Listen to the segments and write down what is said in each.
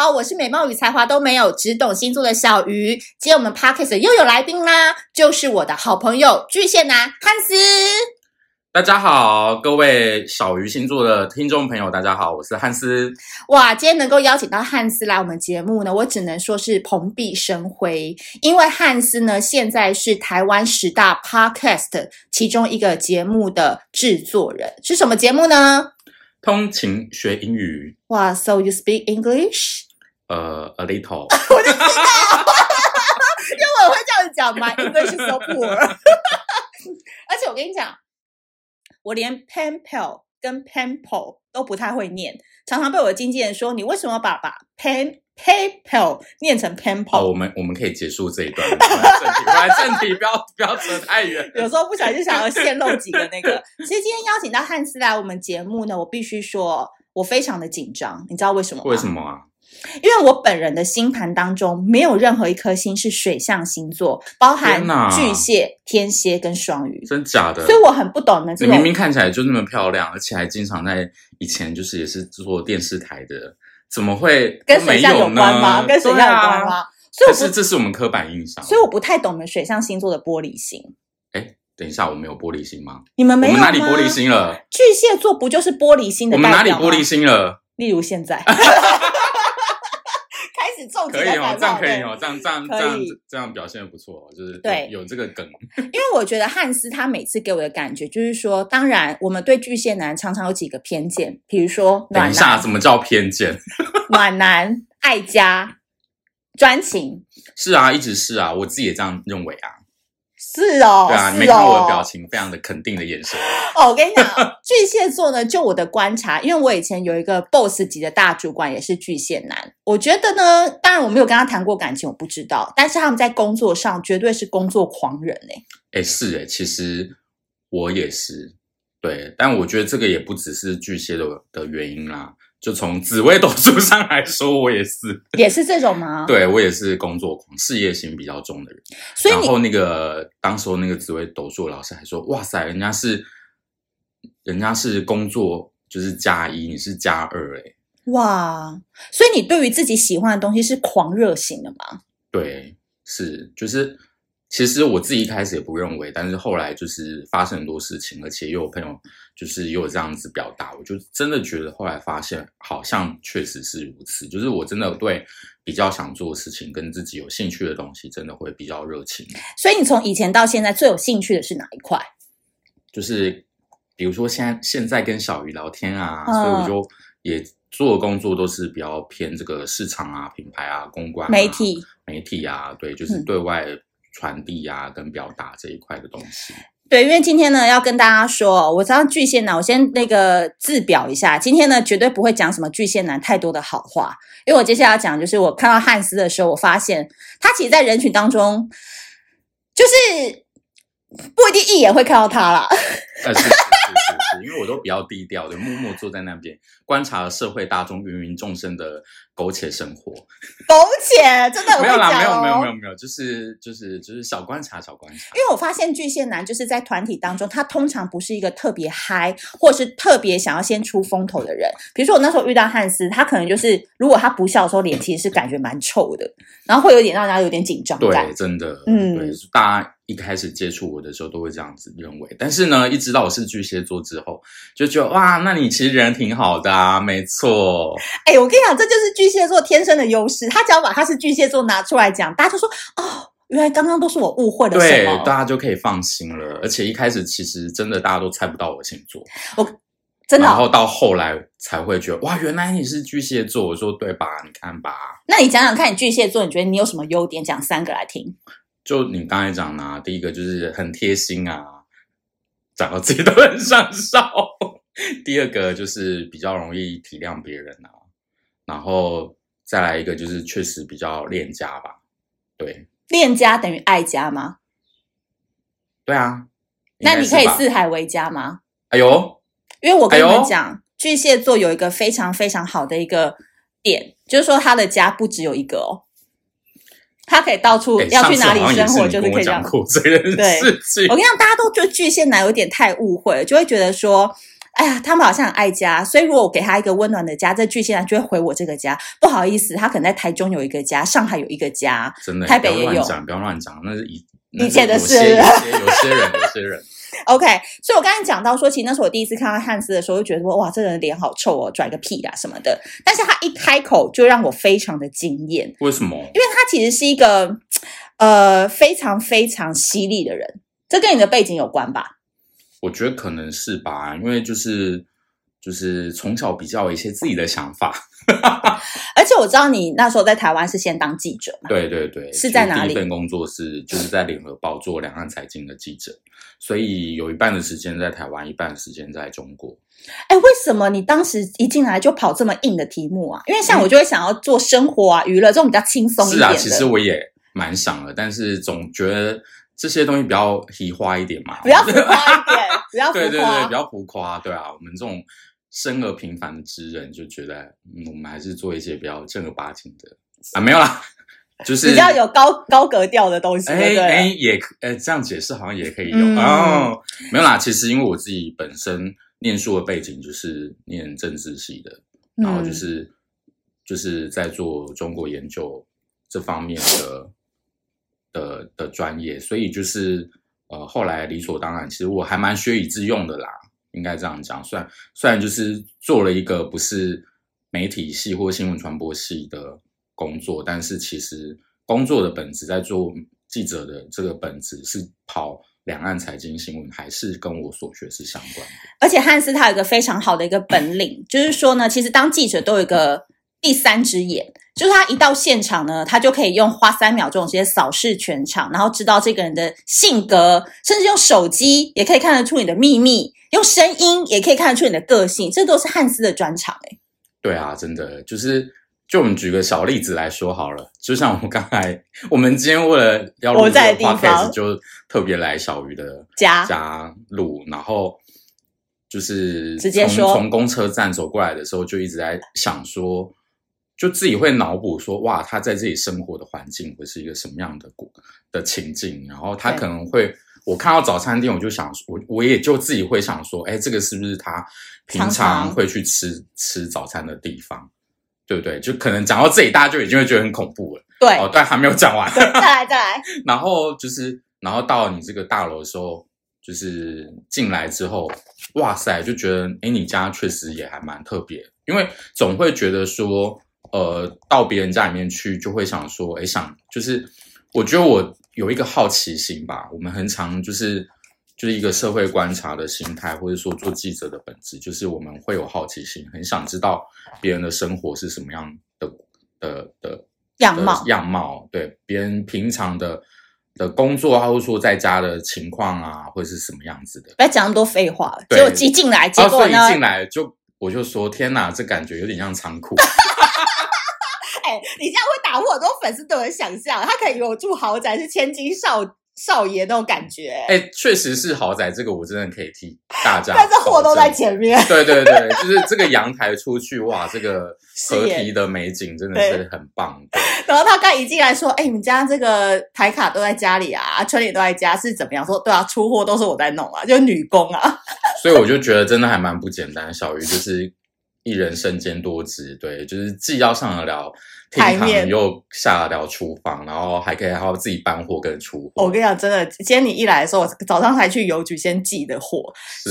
好，我是美貌与才华都没有，只懂星座的小鱼。今天我们 Podcast 又有来宾啦，就是我的好朋友巨蟹男汉斯。大家好，各位小鱼星座的听众朋友，大家好，我是汉斯。哇，今天能够邀请到汉斯来我们节目呢，我只能说是蓬荜生辉，因为汉斯呢现在是台湾十大 Podcast 其中一个节目的制作人，是什么节目呢？通勤学英语。哇，So you speak English？呃、uh,，a little。我就知道，因为我会这样讲嘛，English is so poor。而且我跟你讲。我连 Pample 跟 Pample 都不太会念，常常被我的经纪人说：“你为什么把把 pen Pample 念成 Pample？” 好，我们我们可以结束这一段，来正题，来正题，不要不要扯太远。有时候不小心想要泄露几个那个。其实今天邀请到汉斯来我们节目呢，我必须说我非常的紧张，你知道为什么吗？为什么啊？因为我本人的星盘当中没有任何一颗星是水象星座，包含巨蟹、天蝎跟双鱼，真假的？所以我很不懂呢。你明明看起来就那么漂亮，而且还经常在以前就是也是做电视台的，怎么会跟水象有关吗？跟水象有关吗？所以是这是我们刻板印象，所以我不太懂你们水象星座的玻璃心。哎，等一下，我们有玻璃心吗？你们没有吗？哪里玻璃心了？巨蟹座不就是玻璃心的代表吗？我们哪里玻璃心了？例如现在。可以哦，这样可以哦，这样这样这样这样表现的不错，就是对有这个梗。因为我觉得汉斯他每次给我的感觉就是说，当然我们对巨蟹男常常有几个偏见，比如说暖男，等一下，什么叫偏见？暖男、爱家、专情。是啊，一直是啊，我自己也这样认为啊。是哦，对啊，你没看到我的表情，非常的肯定的眼神。哦，我跟你讲，巨蟹座呢，就我的观察，因为我以前有一个 boss 级的大主管也是巨蟹男，我觉得呢，当然我没有跟他谈过感情，我不知道，但是他们在工作上绝对是工作狂人哎。哎，是哎，其实我也是，对，但我觉得这个也不只是巨蟹的的原因啦。就从紫微斗数上来说，我也是，也是这种吗？对，我也是工作狂、事业心比较重的人。所以，然后那个当时候那个紫微斗数老师还说：“哇塞，人家是，人家是工作就是加一，你是加二，哎，哇！所以你对于自己喜欢的东西是狂热型的吗？对，是，就是。”其实我自己一开始也不认为，但是后来就是发生很多事情，而且又有朋友就是也有这样子表达，我就真的觉得后来发现好像确实是如此。就是我真的对比较想做的事情跟自己有兴趣的东西，真的会比较热情。所以你从以前到现在最有兴趣的是哪一块？就是比如说现在现在跟小鱼聊天啊，嗯、所以我就也做的工作都是比较偏这个市场啊、品牌啊、公关、啊、媒体、媒体啊，对，就是对外。嗯传递呀，跟表达这一块的东西。对，因为今天呢，要跟大家说，我知道巨蟹男，我先那个自表一下，今天呢，绝对不会讲什么巨蟹男太多的好话，因为我接下来要讲，就是我看到汉斯的时候，我发现他其实，在人群当中，就是不一定一眼会看到他啦。是是是是是，因为我都比较低调的，默默坐在那边观察社会大众芸芸众生的。苟且生活，苟且真的没有啦，没有没有没有没有，就是就是就是小观察小观察。因为我发现巨蟹男就是在团体当中，他通常不是一个特别嗨，或是特别想要先出风头的人。比如说我那时候遇到汉斯，他可能就是如果他不笑的时候，脸其实是感觉蛮臭的，然后会有点让人家有点紧张感。对，真的，嗯，对，大家一开始接触我的时候都会这样子认为，但是呢，一直到我是巨蟹座之后，就觉得哇，那你其实人挺好的啊，没错。哎，我跟你讲，这就是巨。巨蟹座天生的优势，他只要把他是巨蟹座拿出来讲，大家就说哦，原来刚刚都是我误会了，对，大家就可以放心了。而且一开始其实真的大家都猜不到我星座，我真的、哦，然后到后来才会觉得哇，原来你是巨蟹座。我说对吧？你看吧，那你讲讲看你巨蟹座，你觉得你有什么优点？讲三个来听。就你刚才讲的、啊，第一个就是很贴心啊，讲到自己都很上哨。第二个就是比较容易体谅别人啊。然后再来一个，就是确实比较恋家吧，对，恋家等于爱家吗？对啊，那你可以四海为家吗？哎呦，因为我跟你们讲，哎、巨蟹座有一个非常非常好的一个点，就是说他的家不只有一个哦，他可以到处要去哪里生活，就是可以这样。对，我跟你讲，大家都觉得巨蟹男有点太误会了，就会觉得说。哎呀，他们好像很爱家，所以如果我给他一个温暖的家，这巨蟹男就会回我这个家。不好意思，他可能在台中有一个家，上海有一个家，真的，台北也有。不要乱讲，不要乱讲，那是以以前的事。有些有些人，有些人。OK，所以我刚才讲到说，其实那是我第一次看到汉斯的时候，就觉得说，哇，这个人脸好臭哦，拽个屁啊什么的。但是他一开口就让我非常的惊艳。为什么？因为他其实是一个呃非常非常犀利的人，这跟你的背景有关吧？我觉得可能是吧，因为就是就是从小比较有一些自己的想法。而且我知道你那时候在台湾是先当记者嘛？对对对，是在哪里？第一份工作是就是在联合报做两岸财经的记者，所以有一半的时间在台湾，一半的时间在中国。哎，为什么你当时一进来就跑这么硬的题目啊？因为像我就会想要做生活啊、娱乐这种比较轻松一点的。是啊，其实我也蛮想的，但是总觉得这些东西比较浮夸一点嘛，比较浮夸一点，比较浮夸，对对对，比较浮夸，对啊，我们这种。生而平凡之人就觉得，嗯，我们还是做一些比较正儿八经的啊，没有啦，就是比较有高高格调的东西。哎哎，也哎，这样解释好像也可以有、嗯、哦。没有啦，其实因为我自己本身念书的背景就是念政治系的，然后就是、嗯、就是在做中国研究这方面的的的专业，所以就是呃，后来理所当然，其实我还蛮学以致用的啦。应该这样讲，虽然虽然就是做了一个不是媒体系或新闻传播系的工作，但是其实工作的本质，在做记者的这个本质是跑两岸财经新闻，还是跟我所学是相关的。而且汉斯他有一个非常好的一个本领，就是说呢，其实当记者都有一个第三只眼。就是他一到现场呢，他就可以用花三秒钟直接扫视全场，然后知道这个人的性格，甚至用手机也可以看得出你的秘密，用声音也可以看得出你的个性，这都是汉斯的专长哎。对啊，真的就是，就我们举个小例子来说好了，就像我们刚才，我们今天为了要录这个 podcast，就特别来小鱼的家家录，然后就是直接说从公车站走过来的时候，就一直在想说。就自己会脑补说，哇，他在这里生活的环境会是一个什么样的的情境？然后他可能会，我看到早餐店，我就想，我我也就自己会想说，哎，这个是不是他平常会去吃吃早餐的地方？对不对？就可能讲到这里，大家就已经会觉得很恐怖了。对，哦，但还没有讲完，再来再来。然后就是，然后到了你这个大楼的时候，就是进来之后，哇塞，就觉得，哎，你家确实也还蛮特别，因为总会觉得说。呃，到别人家里面去，就会想说，哎，想就是，我觉得我有一个好奇心吧。我们很常就是就是一个社会观察的心态，或者说做记者的本质，就是我们会有好奇心，很想知道别人的生活是什么样的的的样貌样貌。对，别人平常的的工作啊，或者说在家的情况啊，或者是什么样子的。不要讲那么多废话，结果一进来，结果一进来就我就说，天哪，这感觉有点像仓库。哎你这样会打破很多粉丝对我的想象，他可以有住豪宅，是千金少少爷那种感觉。哎，确实是豪宅，这个我真的可以替大家。但是货都在前面。对对对，就是这个阳台出去，哇，这个 河堤的美景真的是很棒。然后他刚一进来说：“哎，你们家这个台卡都在家里啊，村里都在家，是怎么样？”说：“对啊，出货都是我在弄啊，就女工啊。”所以我就觉得真的还蛮不简单。小鱼就是一人身兼多职，对，就是既要上得了。台面又下得了厨房，然后还可以还要自己搬货跟出货。我跟你讲，真的，今天你一来的时候，我早上才去邮局先寄的货。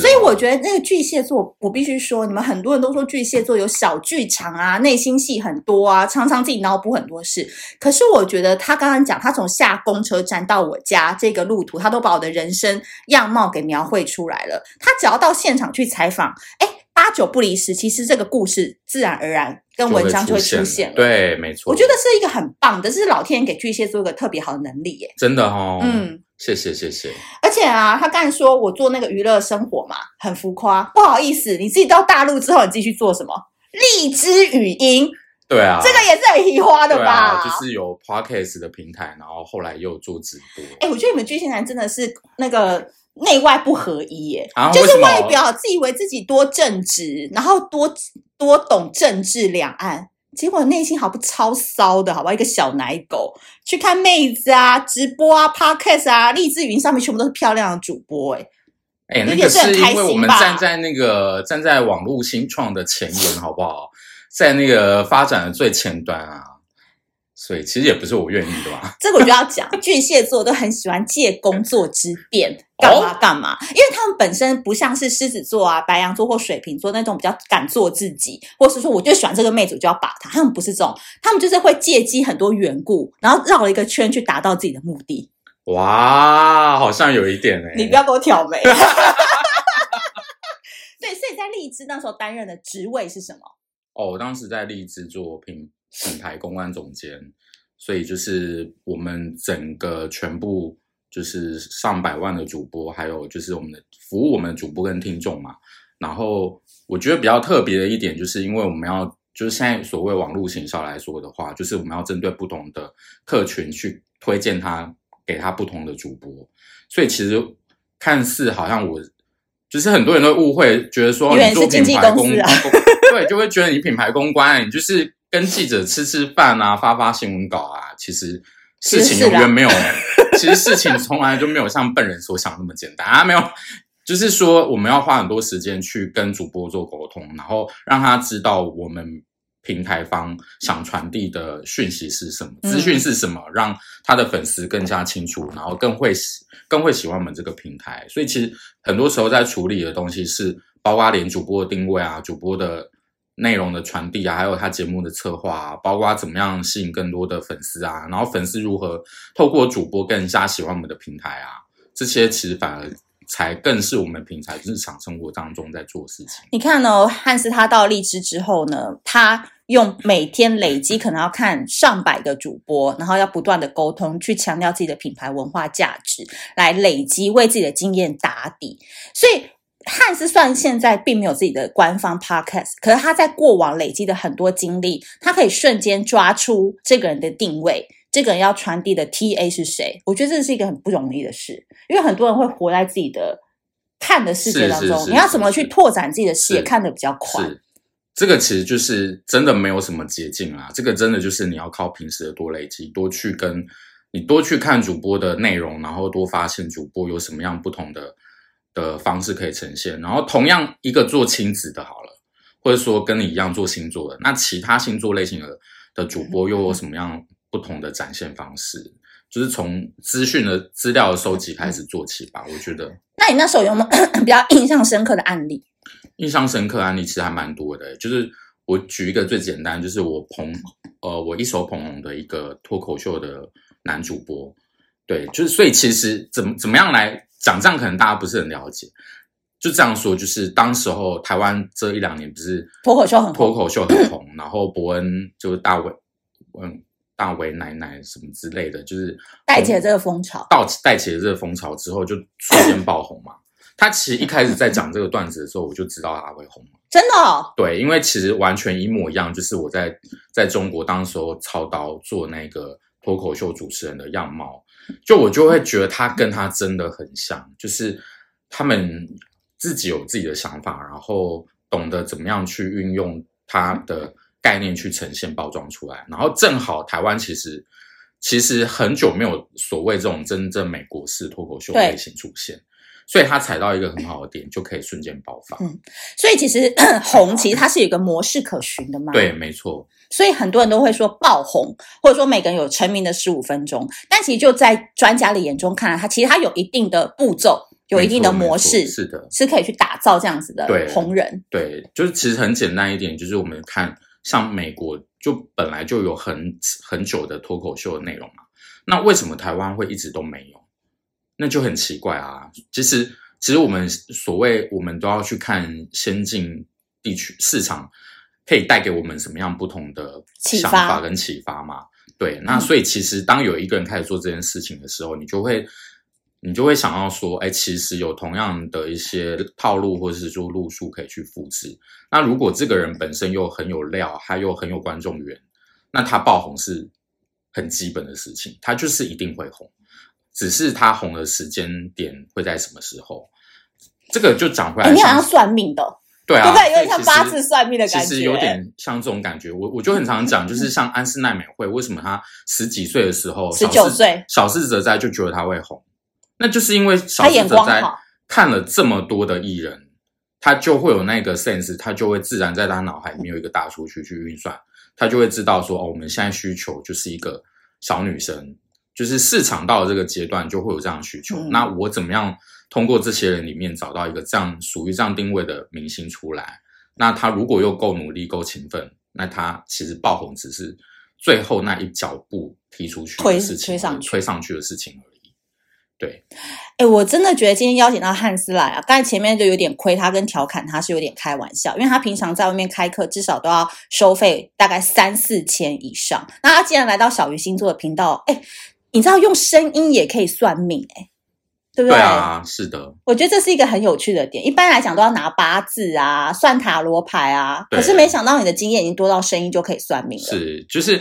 所以我觉得那个巨蟹座，我必须说，你们很多人都说巨蟹座有小剧场啊，内心戏很多啊，常常自己脑补很多事。可是我觉得他刚刚讲，他从下公车站到我家这个路途，他都把我的人生样貌给描绘出来了。他只要到现场去采访，哎。八九不离十，其实这个故事自然而然跟文章就会出现了。对，没错。我觉得是一个很棒的，这是老天爷给巨蟹座一个特别好的能力耶。真的哦，嗯，谢谢谢谢。而且啊，他刚才说我做那个娱乐生活嘛，很浮夸。不好意思，你自己到大陆之后，你自己去做什么？荔枝语音。对啊，这个也是很奇花的吧？啊、就是有 podcast 的平台，然后后来又做直播。哎，我觉得你们巨蟹男真的是那个。内外不合一耶，啊、就是外表自以为自己多正直，然后多多懂政治两岸，结果内心好不超骚的，好吧，一个小奶狗去看妹子啊，直播啊，podcast 啊，荔枝语音上面全部都是漂亮的主播，哎，哎，那个是因为我们站在那个站在网络新创的前沿，好不好？在那个发展的最前端啊，所以其实也不是我愿意的吧。这个我就要讲，巨蟹座都很喜欢借工作之便干嘛干嘛，因为他们本身不像是狮子座啊、白羊座或水瓶座那种比较敢做自己，或是说我就喜欢这个妹子就要把她，他们不是这种，他们就是会借机很多缘故，然后绕了一个圈去达到自己的目的。哇，好像有一点哎！你不要给我挑眉。对，所以在荔枝那时候担任的职位是什么？哦，我当时在荔枝做品品牌公关总监，所以就是我们整个全部就是上百万的主播，还有就是我们的服务我们的主播跟听众嘛。然后我觉得比较特别的一点，就是因为我们要就是现在所谓网络行销来说的话，就是我们要针对不同的客群去推荐他。给他不同的主播，所以其实看似好像我，就是很多人都误会，觉得说你做品牌公关，对，就会觉得你品牌公关，你就是跟记者吃吃饭啊，发发新闻稿啊。其实事情永远没有，其实事情从来就没有像笨人所想那么简单啊，没有，就是说我们要花很多时间去跟主播做沟通，然后让他知道我们。平台方想传递的讯息是什么？资讯是什么？让他的粉丝更加清楚，然后更会喜更会喜欢我们这个平台。所以其实很多时候在处理的东西是，包括连主播的定位啊、主播的内容的传递啊，还有他节目的策划啊，包括怎么样吸引更多的粉丝啊，然后粉丝如何透过主播更加喜欢我们的平台啊，这些其实反而。才更是我们平常日常生活当中在做事情。你看哦，汉斯他到荔枝之后呢，他用每天累积可能要看上百个主播，然后要不断的沟通，去强调自己的品牌文化价值，来累积为自己的经验打底。所以汉斯算现在并没有自己的官方 podcast，可是他在过往累积的很多经历，他可以瞬间抓出这个人的定位。这个人要传递的 TA 是谁？我觉得这是一个很不容易的事，因为很多人会活在自己的看的世界当中。你要怎么去拓展自己的视野，看得比较宽？这个其实就是真的没有什么捷径啊。这个真的就是你要靠平时的多累积，多去跟你多去看主播的内容，然后多发现主播有什么样不同的的方式可以呈现。然后同样一个做亲子的好了，或者说跟你一样做星座的，那其他星座类型的的主播又有什么样？不同的展现方式，就是从资讯的资料的收集开始做起吧。我觉得，那你那时候有没有 比较印象深刻的案例？印象深刻案例其实还蛮多的。就是我举一个最简单，就是我捧呃，我一手捧红的一个脱口秀的男主播。对，就是所以其实怎么怎么样来讲，这样可能大家不是很了解。就这样说，就是当时候台湾这一两年不是脱口秀很脱口秀很红，然后伯恩就是大伟嗯。大伟奶奶什么之类的，就是带起了这个风潮。到带起了这个风潮之后，就瞬间爆红嘛。他其实一开始在讲这个段子的时候，我就知道他会红。真的哦？对，因为其实完全一模一样，就是我在在中国当时候操刀做那个脱口秀主持人的样貌，就我就会觉得他跟他真的很像，就是他们自己有自己的想法，然后懂得怎么样去运用他的。概念去呈现包装出来，然后正好台湾其实其实很久没有所谓这种真正美国式脱口秀类型出现，所以他踩到一个很好的点，就可以瞬间爆发。嗯，所以其实 红其实它是有一个模式可循的嘛。对，没错。所以很多人都会说爆红，或者说每个人有成名的十五分钟，但其实就在专家的眼中看来，它其实它有一定的步骤，有一定的模式，是的，是可以去打造这样子的红人。对，对，就是其实很简单一点，就是我们看。像美国就本来就有很很久的脱口秀的内容嘛，那为什么台湾会一直都没有？那就很奇怪啊。其实，其实我们所谓我们都要去看先进地区市场可以带给我们什么样不同的想法跟启发嘛。对，那所以其实当有一个人开始做这件事情的时候，你就会。你就会想要说，哎，其实有同样的一些套路，或者是说路数可以去复制。那如果这个人本身又很有料，他又很有观众缘，那他爆红是很基本的事情，他就是一定会红，只是他红的时间点会在什么时候。这个就讲回来，你好像算命的，对啊，对不对？有点像八字算命的感觉，其实有点像这种感觉。我我就很常讲，就 是像安室奈美惠，为什么她十几岁的时候，十九岁，小四哲哉就觉得她会红。那就是因为小四哲哉看了这么多的艺人，他就会有那个 sense，他就会自然在他脑海里面有一个大数据去运算，他就会知道说，哦，我们现在需求就是一个小女生，就是市场到了这个阶段就会有这样的需求。嗯、那我怎么样通过这些人里面找到一个这样属于这样定位的明星出来？那他如果又够努力、够勤奋，那他其实爆红只是最后那一脚步踢出去的事情，推上去，推上去的事情而已。对，哎，我真的觉得今天邀请到汉斯来啊，刚才前面就有点亏他跟调侃他是有点开玩笑，因为他平常在外面开课至少都要收费大概三四千以上。那他既然来到小鱼星座的频道，哎，你知道用声音也可以算命，哎。对不对？对啊，是的。我觉得这是一个很有趣的点。一般来讲都要拿八字啊、算塔罗牌啊，可是没想到你的经验已经多到声音就可以算命了。是，就是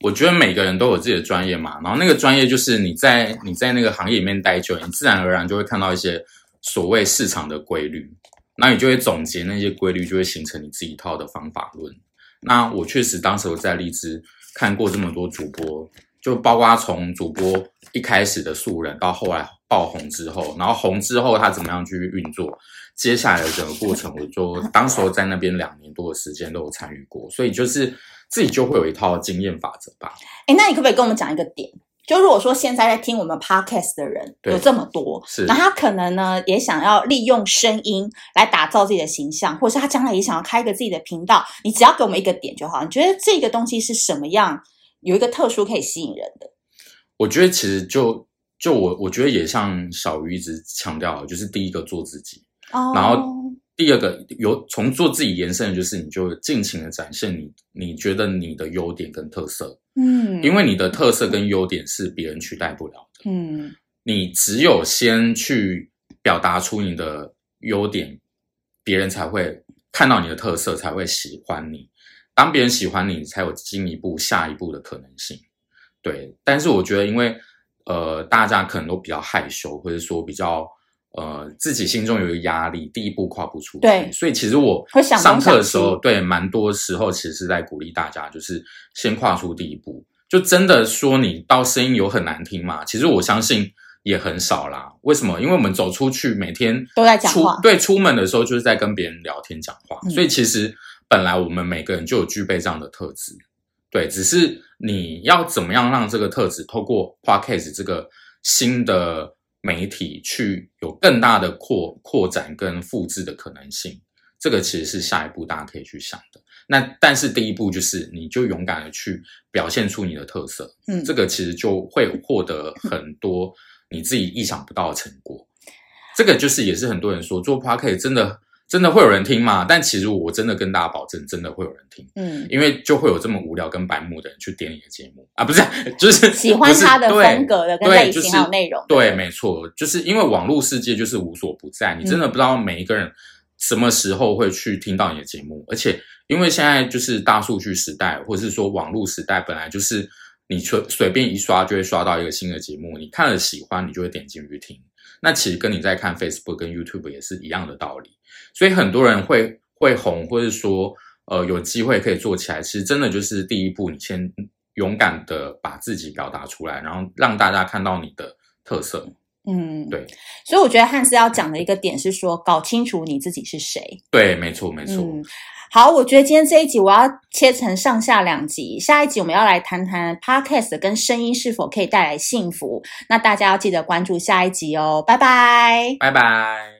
我觉得每个人都有自己的专业嘛，然后那个专业就是你在你在那个行业里面待久，你自然而然就会看到一些所谓市场的规律，那你就会总结那些规律，就会形成你自己一套的方法论。那我确实当时我在荔枝看过这么多主播，就包括从主播一开始的素人到后来。爆红之后，然后红之后他怎么样去运作？接下来的整个过程，我就当时候在那边两年多的时间都有参与过，所以就是自己就会有一套经验法则吧。哎，那你可不可以跟我们讲一个点？就如果说现在在听我们 podcast 的人有这么多，是，那他可能呢也想要利用声音来打造自己的形象，或者是他将来也想要开一个自己的频道，你只要给我们一个点就好。你觉得这个东西是什么样？有一个特殊可以吸引人的？我觉得其实就。就我我觉得也像小鱼一直强调，就是第一个做自己，oh. 然后第二个有从做自己延伸的就是你就尽情的展现你你觉得你的优点跟特色，嗯，因为你的特色跟优点是别人取代不了的，嗯，你只有先去表达出你的优点，别人才会看到你的特色，才会喜欢你。当别人喜欢你，才有进一步下一步的可能性。对，但是我觉得因为。呃，大家可能都比较害羞，或者说比较呃，自己心中有一个压力，第一步跨不出去。对，所以其实我上课的时候，对，蛮多时候其实是在鼓励大家，就是先跨出第一步。就真的说你到声音有很难听吗？其实我相信也很少啦。为什么？因为我们走出去，每天都在讲话。对，出门的时候就是在跟别人聊天讲话。嗯。所以其实本来我们每个人就有具备这样的特质。对，只是你要怎么样让这个特质透过 Podcast 这个新的媒体去有更大的扩扩展跟复制的可能性，这个其实是下一步大家可以去想的。那但是第一步就是你就勇敢的去表现出你的特色，嗯，这个其实就会获得很多你自己意想不到的成果。这个就是也是很多人说做 Podcast 真的。真的会有人听吗？但其实我真的跟大家保证，真的会有人听。嗯，因为就会有这么无聊跟白目的人去点你的节目啊，不是，就是喜欢他的风格的跟类型还有内容。对，没错，就是因为网络世界就是无所不在，你真的不知道每一个人什么时候会去听到你的节目。而且因为现在就是大数据时代，或者是说网络时代，本来就是你随随便一刷就会刷到一个新的节目，你看了喜欢，你就会点进去听。那其实跟你在看 Facebook 跟 YouTube 也是一样的道理。所以很多人会会红，或者说呃有机会可以做起来，其实真的就是第一步，你先勇敢的把自己表达出来，然后让大家看到你的特色。嗯，对。所以我觉得汉斯要讲的一个点是说，搞清楚你自己是谁。对，没错，没错。嗯，好，我觉得今天这一集我要切成上下两集，下一集我们要来谈谈 Podcast 跟声音是否可以带来幸福。那大家要记得关注下一集哦，拜拜，拜拜。